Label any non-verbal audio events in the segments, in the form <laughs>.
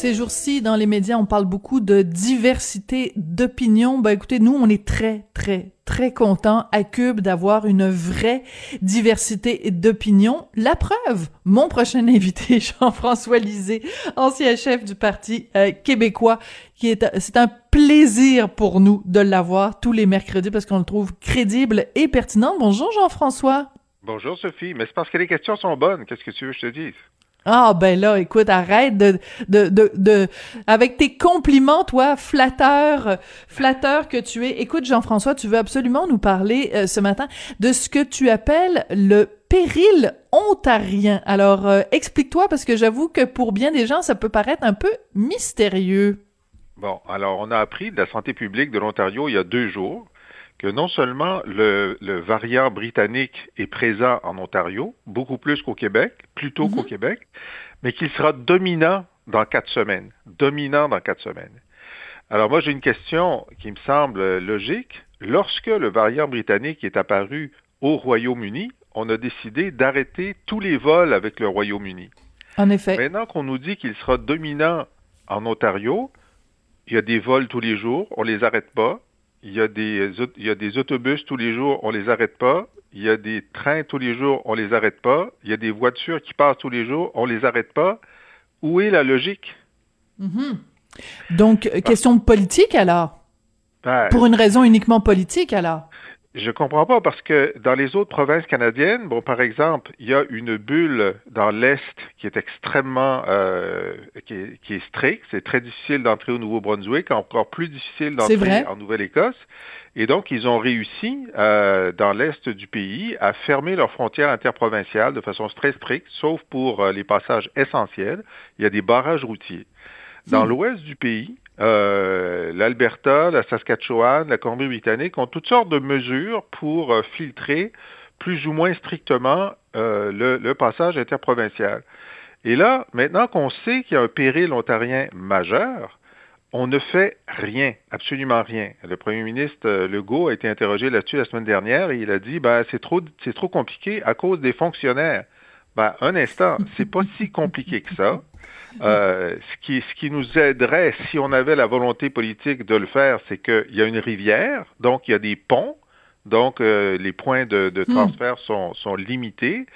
Ces jours-ci, dans les médias, on parle beaucoup de diversité d'opinion. Ben écoutez, nous, on est très, très, très contents à Cube d'avoir une vraie diversité d'opinion. La preuve, mon prochain <laughs> invité, Jean-François Lisée, ancien chef du Parti euh, québécois, qui est, c'est un plaisir pour nous de l'avoir tous les mercredis parce qu'on le trouve crédible et pertinent. Bonjour Jean-François. Bonjour Sophie, mais c'est parce que les questions sont bonnes. Qu'est-ce que tu veux que je te dise? Ah ben là, écoute, arrête de de de, de avec tes compliments, toi, flatteur, flatteur que tu es. Écoute, Jean-François, tu veux absolument nous parler euh, ce matin de ce que tu appelles le péril ontarien. Alors, euh, explique-toi parce que j'avoue que pour bien des gens, ça peut paraître un peu mystérieux. Bon, alors on a appris de la santé publique de l'Ontario il y a deux jours que non seulement le, variant britannique est présent en Ontario, beaucoup plus qu'au Québec, plutôt qu'au mhm. Québec, mais qu'il sera dominant dans quatre semaines. Dominant dans quatre semaines. Alors moi, j'ai une question qui me semble logique. Lorsque le variant britannique est apparu au Royaume-Uni, on a décidé d'arrêter tous les vols avec le Royaume-Uni. En effet. Maintenant qu'on nous dit qu'il sera dominant en Ontario, il y a des vols tous les jours, on les arrête pas. Il y, a des, il y a des autobus tous les jours, on les arrête pas. Il y a des trains tous les jours, on les arrête pas. Il y a des voitures qui passent tous les jours, on les arrête pas. Où est la logique? Mm-hmm. Donc, euh, question de politique alors? Ben, Pour une raison uniquement politique alors? Je comprends pas parce que dans les autres provinces canadiennes, bon, par exemple, il y a une bulle dans l'est qui est extrêmement, euh, qui, est, qui, est, stricte. C'est très difficile d'entrer au Nouveau-Brunswick, encore plus difficile d'entrer en Nouvelle-Écosse. Et donc, ils ont réussi euh, dans l'est du pays à fermer leurs frontières interprovinciales de façon très stricte, sauf pour euh, les passages essentiels. Il y a des barrages routiers. Dans hmm. l'ouest du pays, euh, l'Alberta, la Saskatchewan, la Colombie-Britannique ont toutes sortes de mesures pour euh, filtrer plus ou moins strictement euh, le, passage interprovincial. Et là, maintenant qu'on sait qu'il y a un péril ontarien majeur, on ne fait rien, absolument rien. Le premier ministre Legault a été interrogé là-dessus la semaine dernière et il a dit ben, c'est trop, c'est trop compliqué à cause des fonctionnaires. Ben, un instant, c'est pas si compliqué que ça. Euh, ce, qui, ce qui nous aiderait, si on avait la volonté politique de le faire, c'est qu'il y a une rivière, donc il y a des ponts, donc euh, les points de, de hmm. transfert sont, sont, limités.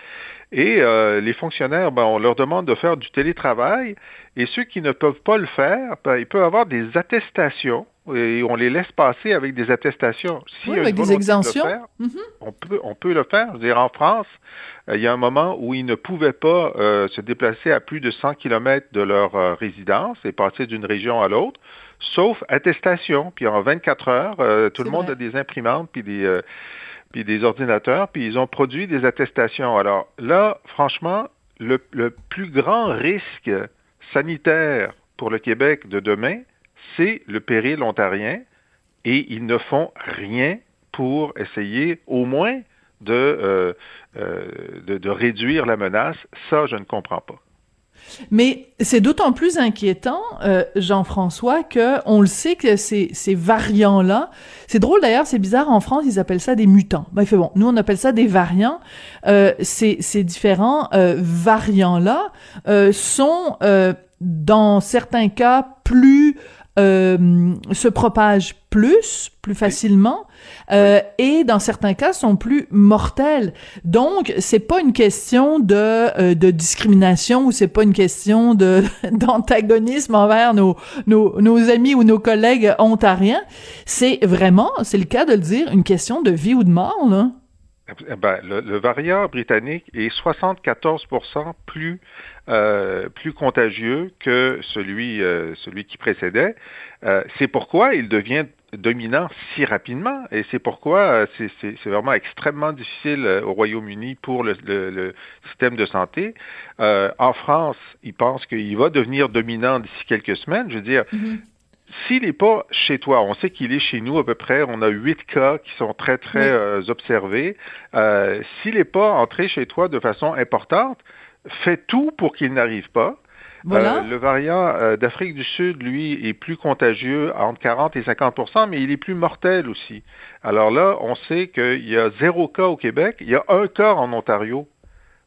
Et euh, les fonctionnaires, ben, on leur demande de faire du télétravail. Et ceux qui ne peuvent pas le faire, ben, ils peuvent avoir des attestations et on les laisse passer avec des attestations. Si oui, avec des exemptions. Mhm. on, peut, on peut le faire. Je veux dire, en France, euh, il y a un moment où ils ne pouvaient pas euh, se déplacer à plus de 100 km de leur euh, résidence et passer d'une région à l'autre, sauf attestation. Puis en 24 heures, tout le monde a des imprimantes puis des, puis des ordinateurs, puis ils ont produit des attestations. Alors là, franchement, le, le plus grand risque sanitaire pour le Québec de demain, c'est le péril ontarien et ils ne font rien pour essayer au moins euh, euh, de, de, réduire la menace. Ça, je ne comprends pas. Mais c'est d'autant plus inquiétant, euh, Jean-François, que on le sait que ces, ces variants-là, c'est drôle d'ailleurs, c'est bizarre, en France, ils appellent ça des mutants. Ben, fait bon, nous, on appelle ça des variants. ces, ces différents variants-là sont, dans certains cas, plus euh, se propagent plus, plus facilement, euh, et dans certains cas sont plus mortels. Donc, c'est pas une question de, euh, de discrimination ou c'est pas une question de <laughs> d'antagonisme envers nos, nos, nos amis ou nos collègues ontariens. C'est vraiment, c'est le cas de le dire, une question de vie ou de mort, là. Eh ben, le, variant britannique est 74% plus euh, plus contagieux que celui euh, celui qui précédait. Euh, c'est pourquoi il devient dominant si rapidement. Et c'est pourquoi euh, c'est vraiment extrêmement difficile euh, au Royaume-Uni pour le, le, système de santé. Euh, en France, ils pensent qu'il va devenir dominant d'ici quelques semaines. Je veux dire, mm-hmm. S'il n'est pas chez toi, on sait qu'il est chez nous à peu près, on a huit cas qui sont très, très euh, observés. Euh, S'il n'est pas entré chez toi de façon importante, fais tout pour qu'il n'arrive pas. Euh, le variant euh, d'Afrique du Sud, lui, est plus contagieux entre 40 et 50% mais il est plus mortel aussi. Alors là, on sait qu'il y a zéro cas au Québec, il y a un cas en Ontario.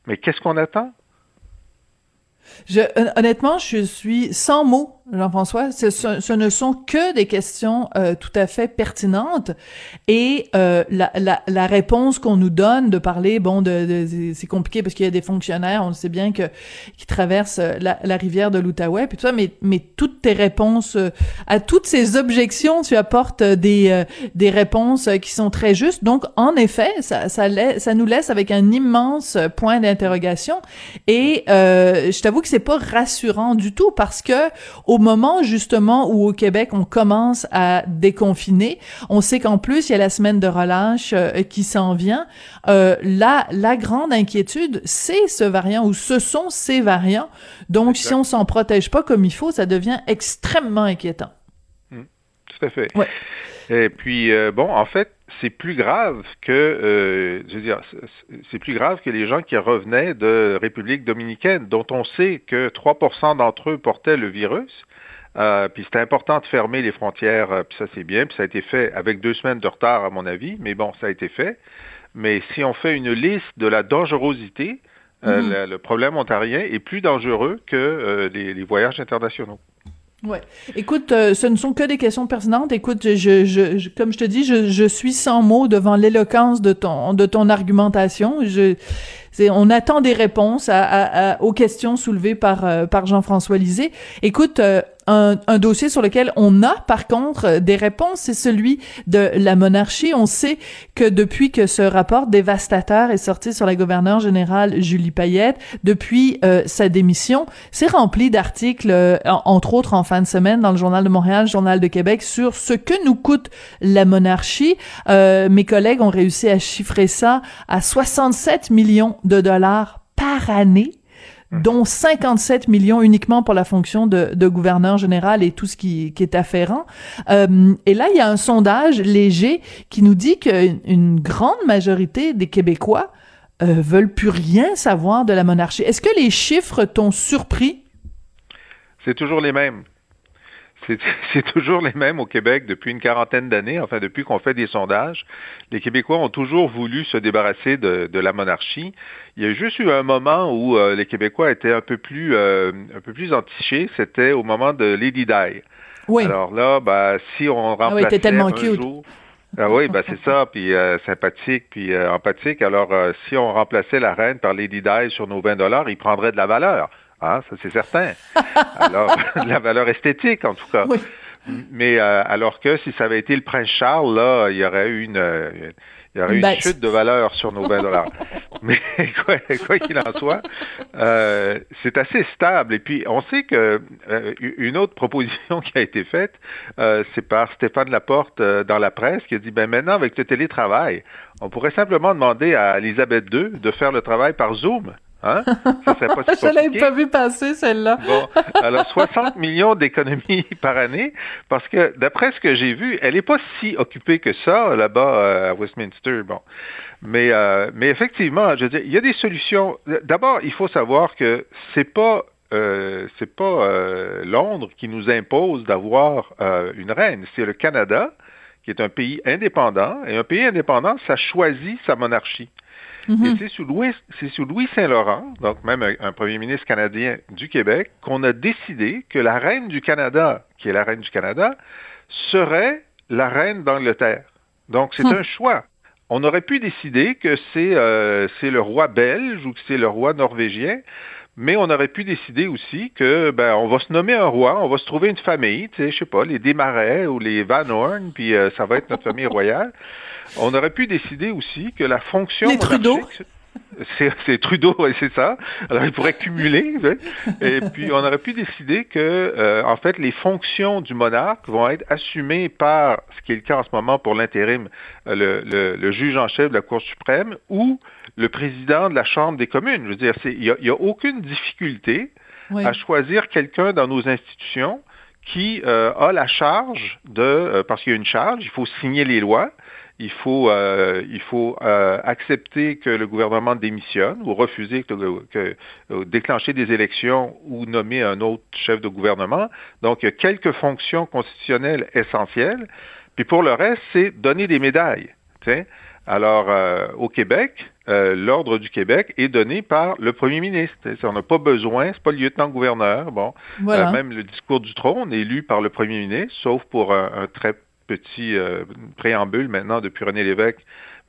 Mais qu'est-ce qu'on attend? Je, honnêtement, je suis sans mots Jean-François, ce, ce, ne sont que des questions euh, tout à fait pertinentes et euh, la, la, la, réponse qu'on nous donne de parler, bon, de, de c'est compliqué parce qu'il y a des fonctionnaires, on le sait bien que qui traversent euh, la, la rivière de l'Outaouais, puis tout ça, mais mais toutes tes réponses euh, à toutes ces objections, tu apportes des des réponses qui sont très justes. Donc en effet, ça ça, ça nous laisse avec un immense point d'interrogation et je t'avoue que c'est pas rassurant du tout parce que moment justement où au Québec on commence à déconfiner, on sait qu'en plus il y a la semaine de relâche euh, qui s'en vient. Euh, la la grande inquiétude, c'est ce variant ou ce sont ces variants. Donc si on s'en protège pas comme il faut, ça devient extrêmement inquiétant. Mmh. tout à fait. Et puis euh, bon, en fait, c'est plus grave que, euh, je veux dire, c'est plus grave que les gens qui revenaient de République dominicaine, dont on sait que 3% d'entre eux portaient le virus. Euh, puis c'était important de fermer les frontières, puis ça c'est bien, puis ça a été fait avec deux semaines de retard à mon avis, mais bon, ça a été fait. Mais si on fait une liste de la dangerosité, mm-hmm. le, problème ontarien est plus dangereux que les voyages internationaux. Ouais. Écoute, euh, ce ne sont que des questions pertinentes. Écoute, je, je, comme je te dis, je, je suis sans mots devant l'éloquence de ton de ton argumentation. Je, on attend des réponses à, aux questions soulevées par, euh, par Jean-François Lisée. Écoute, euh, un, un, dossier sur lequel on a par contre des réponses, c'est celui de la monarchie. On sait que depuis que ce rapport dévastateur est sorti sur la gouverneure générale Julie Payette, depuis euh, sa démission, c'est rempli d'articles, entre autres en fin de semaine dans le Journal de Montréal, Journal de Québec, sur ce que nous coûte la monarchie. mes collègues ont réussi à chiffrer ça à 67 millions de dollars par année. Dont 57 millions uniquement pour la fonction de, gouverneur général et tout ce qui, est afférent. Euh, et là, il y a un sondage léger qui nous dit qu'une grande majorité des Québécois euh, veulent plus rien savoir de la monarchie. Est-ce que les chiffres t'ont surpris? C'est toujours les mêmes. <laughs> C'est toujours les mêmes au Québec depuis une quarantaine d'années, enfin depuis qu'on fait des sondages. Les Québécois ont toujours voulu se débarrasser de, de la monarchie. Il y a juste eu un moment où euh, les Québécois étaient un peu plus euh, un peu plus entichés, c'était au moment de Lady Di. Oui. Alors là, ben, si on ah remplaçait ah tellement un cute. jour... Ah oui, ben c'est ça, puis euh, sympathique, puis empathique. Alors, si on remplaçait la reine par Lady Di sur nos 20 dollars, il prendrait de la valeur. Ah, ça c'est certain. <laughs> Alors, <laughs> la valeur esthétique en tout cas. Mais euh, alors que si ça avait été le prince Charles, là, il y aurait eu une, euh, il y aurait une ben, chute de valeur sur nos 20 dollars. <laughs> Mais quoi qu'il en soit, euh, c'est assez stable. Et puis, on sait que une autre proposition <laughs> qui a été faite, c'est par Stéphane Laporte dans la presse, qui a dit, ben maintenant, avec le télétravail, on pourrait simplement demander à Elisabeth II de faire le travail par Zoom. Hein? Ça pas <laughs> Je l'avais pas vu passer, celle-là. bon, alors <laughs> 60 millions d'économies <laughs> par année, parce que d'après ce que j'ai vu, elle n'est pas si occupée que ça là-bas euh, à Westminster. Bon, mais euh, mais effectivement, je veux dire, il y a des solutions. D'abord, il faut savoir que c'est pas euh, c'est pas Londres qui nous impose d'avoir une reine, c'est le Canada qui est un pays indépendant et un pays indépendant, ça choisit sa monarchie. Mhm. C'est sous Louis, c'est sous Louis Saint-Laurent, donc même un, premier ministre canadien du Québec, qu'on a décidé que la reine du Canada, qui est la reine du Canada, serait la reine d'Angleterre. Donc c'est hmm. un choix. On aurait pu décider que c'est euh, c'est le roi belge ou que c'est le roi norvégien, mais on aurait pu décider aussi que ben on va se nommer un roi, on va se trouver une famille, tu sais, je sais pas, les Desmarais ou les Van Horn, puis euh, ça va être notre famille royale. On aurait pu décider aussi que la fonction les Trudeau. c'est Trudeau, et c'est ça. Alors, il pourrait cumuler. Et puis, on aurait pu décider que, euh, en fait, les fonctions du monarque vont être assumées par, ce qui est le cas en ce moment pour l'intérim, euh, le, le, juge en chef de la Cour suprême ou le président de la Chambre des communes. Je veux dire, il n'y a, a, aucune difficulté à choisir quelqu'un dans nos institutions qui euh, a la charge de, parce qu'il y a une charge, il faut signer les lois, il faut, euh, il faut euh, accepter que le gouvernement démissionne ou refuser que, que euh, déclencher des élections ou nommer un autre chef de gouvernement. Donc, il y a quelques fonctions constitutionnelles essentielles. Puis pour le reste, c'est donner des médailles. Alors, au Québec, l'ordre du Québec est donné par le premier ministre. On n'a pas besoin, c'est pas le lieutenant-gouverneur. Bon, même le discours du trône est lu par le premier ministre, sauf pour un, un très petit euh, préambule maintenant depuis René Lévesque.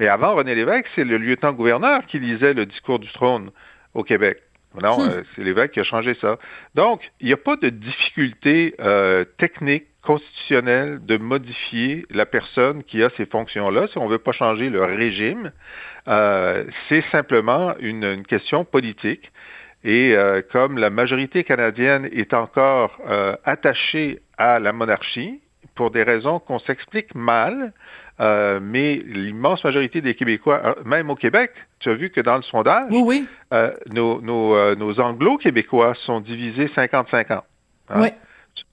Mais avant René Lévesque, c'est le lieutenant-gouverneur qui lisait le discours du trône au Québec. Non, hmm. euh, c'est l'évêque qui a changé ça. Donc, il n'y a pas de difficulté euh, technique, constitutionnelle de modifier la personne qui a ces fonctions-là si on ne veut pas changer le régime. c'est simplement une, une, question politique. Et comme la majorité canadienne est encore attachée à la monarchie, pour des raisons qu'on s'explique mal, euh, mais l'immense majorité des Québécois, euh, même au Québec, tu as vu que dans le sondage, euh, nos, nos, anglo-québécois sont divisés 50-50. Hein, oui.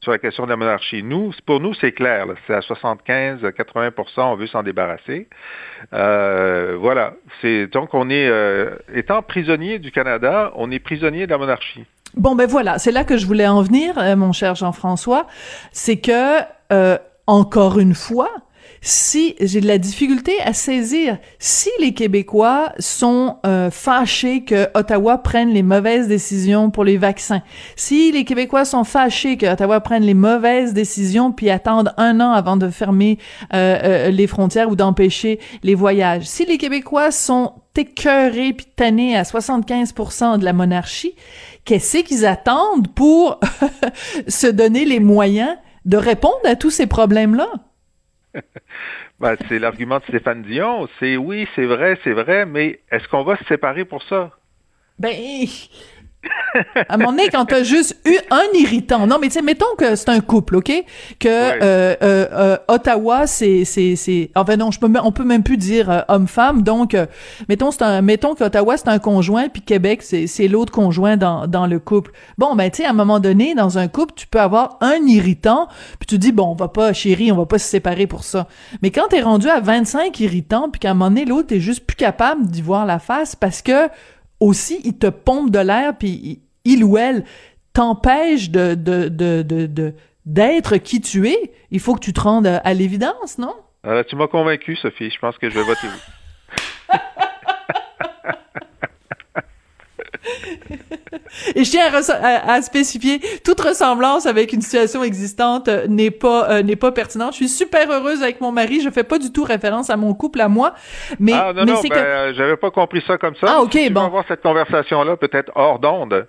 Sur la question de la monarchie. Nous, pour nous, c'est clair. C'est à 75-80 on veut s'en débarrasser. voilà. C'est donc on est étant prisonnier du Canada, on est prisonnier de la monarchie. Bon, ben voilà, c'est là que je voulais en venir, mon cher Jean-François. C'est que euh, encore une fois, si j'ai de la difficulté à saisir si les Québécois sont euh, fâchés que Ottawa prenne les mauvaises décisions pour les vaccins, si les Québécois sont fâchés que Ottawa prenne les mauvaises décisions puis attendent un an avant de fermer euh, les frontières ou d'empêcher les voyages, si les Québécois sont écœurés puis tannés à 75% de la monarchie, qu'est-ce qu'ils attendent pour <laughs> se donner les moyens de répondre à tous ces problèmes-là? <laughs> ben, c'est l'argument de Stéphane Dion. C'est oui, c'est vrai, c'est vrai, mais est-ce qu'on va se séparer pour ça? Ben, à un moment donné, quand t'as juste eu un irritant, non, mais tu sais, mettons que c'est un couple, ok, que euh, euh, euh, Ottawa, c'est c'est c'est, enfin non, je peux, on peut même plus dire homme-femme, donc mettons c'est un, mettons qu'Ottawa c'est un conjoint, puis Québec c'est c'est l'autre conjoint dans dans le couple. Bon, ben tu sais, à un moment donné, dans un couple, tu peux avoir un irritant, puis tu dis bon, on va pas, chérie, on va pas se séparer pour ça. Mais quand t'es rendu à 25 irritants, puis qu'à un moment donné l'autre est juste plus capable d'y voir la face parce que aussi, il te pompe de l'air, puis il ou elle t'empêche de, de, de, de, d'être qui tu es. Il faut que tu te rendes à, l'évidence, non? Euh, tu m'as convaincu, Sophie. Je pense que je vais voter oui. <laughs> <laughs> Et je tiens à, spécifier, toute ressemblance avec une situation existante euh, n'est pas euh, n'est pas pertinente. Je suis super heureuse avec mon mari. Je fais pas du tout référence à mon couple à moi, mais ah non non, ben, j'avais pas compris ça comme ça. Ah ok si bon. On va avoir cette conversation là peut-être hors d'onde.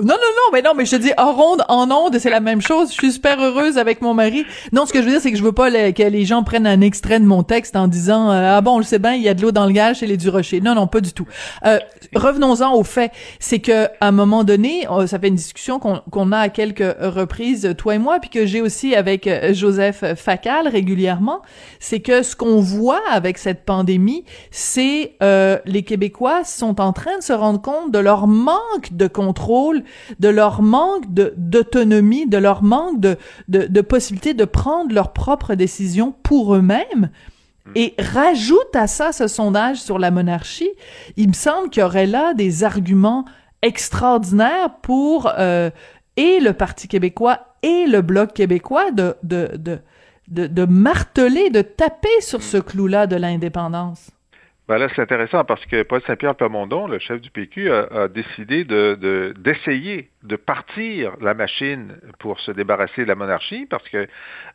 Non, non, non, mais non, mais je te dis, en ronde, en onde, c'est la même chose. Je suis super heureuse avec mon mari. Non, ce que je veux dire, c'est que je veux pas que les gens prennent un extrait de mon texte en disant, euh, ah bon, on le sait bien, il y a de l'eau dans le gage chez les Durocher. Non, non, pas du tout. Euh, revenons-en au fait. C'est que, à un moment donné, euh, ça fait une discussion qu'on a à quelques reprises, toi et moi, puis que j'ai aussi avec Joseph Facal régulièrement. C'est que ce qu'on voit avec cette pandémie, c'est les Québécois sont en train de se rendre compte de leur manque de contrôle de leur manque d'autonomie, de, leur manque de, de, de possibilité de prendre leurs propres décisions pour eux-mêmes. Hmm. Et rajoute à ça ce sondage sur la monarchie, il me semble qu'il y aurait là des arguments extraordinaires pour euh, et le Parti québécois et le Bloc québécois de, de, de, de, de marteler, de taper sur ce clou-là de l'indépendance. Ben là, c'est intéressant parce que Paul Saint-Pierre Plamondon, le chef du PQ, a, décidé de, d'essayer de, partir la machine pour se débarrasser de la monarchie parce que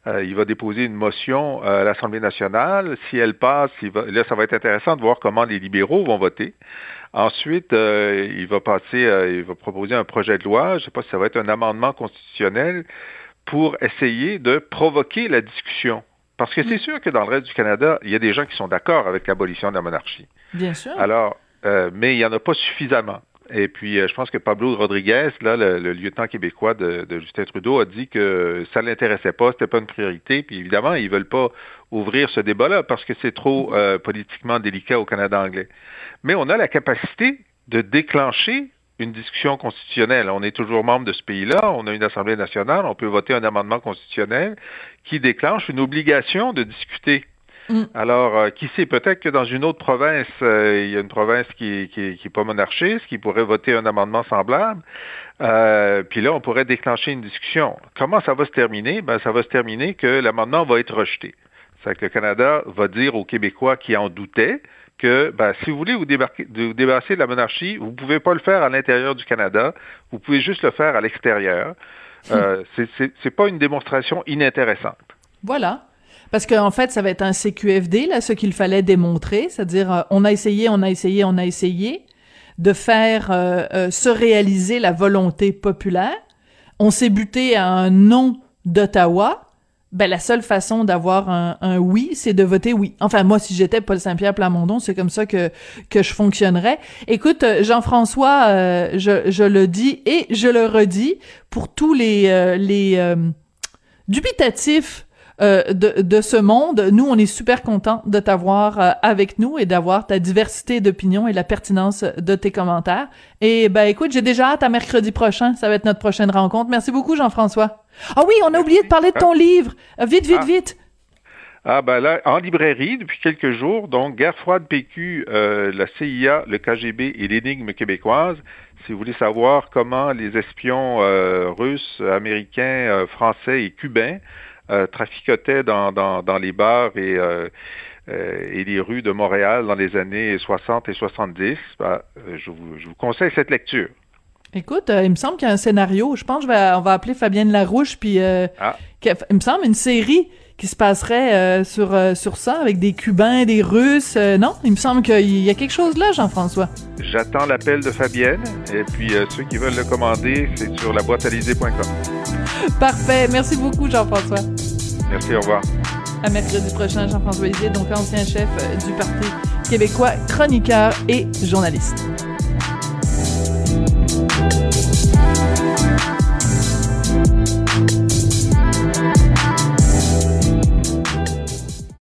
euh, il va déposer une motion à l'Assemblée nationale. Si elle passe, il va, là, ça va être intéressant de voir comment les libéraux vont voter. Ensuite, euh, il va passer, euh, il va proposer un projet de loi. Je ne sais pas si ça va être un amendement constitutionnel pour essayer de provoquer la discussion parce que c'est sûr que dans le reste du Canada, il y a des gens qui sont d'accord avec l'abolition de la monarchie. Bien sûr. Alors, euh, mais il n'y en a pas suffisamment. Et puis, euh, je pense que Pablo Rodriguez, là, le, le lieutenant québécois de, de, Justin Trudeau, a dit que ça l'intéressait pas, c'était pas une priorité. Puis évidemment, ils veulent pas ouvrir ce débat-là parce que c'est trop euh, politiquement délicat au Canada anglais. Mais on a la capacité de déclencher une discussion constitutionnelle. On est toujours membre de ce pays-là, on a une Assemblée nationale, on peut voter un amendement constitutionnel qui déclenche une obligation de discuter Mm. Alors, euh, qui sait, peut-être que dans une autre province, euh, il y a une province qui, qui, qui est pas monarchiste, qui pourrait voter un amendement semblable. Euh, puis là, on pourrait déclencher une discussion. Comment ça va se terminer? Ben, ça va se terminer que l'amendement va être rejeté. C'est que le Canada va dire aux Québécois qui en doutaient que ben, si vous voulez vous, débarquer, vous débarrasser de la monarchie, vous ne pouvez pas le faire à l'intérieur du Canada, vous pouvez juste le faire à l'extérieur. Euh, <laughs> c'est pas une démonstration inintéressante. Voilà. Parce qu'en fait, ça va être un CQFD, là, ce qu'il fallait démontrer, c'est-à-dire euh, on a essayé, on a essayé, on a essayé de faire euh, euh, se réaliser la volonté populaire. On s'est buté à un non d'Ottawa. Ben, la seule façon d'avoir un, un, oui, c'est de voter oui. Enfin, moi, si j'étais Paul Saint-Pierre Plamondon, c'est comme ça que, que je fonctionnerais. Écoute, Jean-François, je, je le dis et je le redis, pour tous les, les dubitatifs euh, de, de, ce monde. Nous, on est super contents de t'avoir euh, avec nous et d'avoir ta diversité d'opinions et la pertinence de tes commentaires. Et ben écoute, j'ai déjà hâte à mercredi prochain. Ça va être notre prochaine rencontre. Merci beaucoup, Jean-François. Ah oui, on a oublié de parler de ton livre. Vite, vite, ah. vite. Ah ben là, en librairie depuis quelques jours, donc Guerre froide PQ, euh, la CIA, le KGB et l'énigme québécoise. Si vous voulez savoir comment les espions euh, russes, américains, français et cubains euh, traficotait dans, dans, dans, les bars et, euh, euh, et les rues de Montréal dans les années 60 et 70. Ben, je, vous, je vous conseille cette lecture. Écoute, il me semble qu'il y a un scénario. Je pense qu'on va, appeler Fabienne Larouche, puis ah. il me semble une série qui se passerait sur sur ça avec des Cubains, des Russes. non, il me semble qu'il y a quelque chose là, Jean-François. J'attends l'appel de Fabienne et puis ceux qui veulent le commander, c'est sur la boîte Parfait. Merci beaucoup, Jean-François. Merci, au revoir. À mercredi prochain, Jean-François Lisée, donc ancien chef du Parti québécois, chroniqueur et journaliste.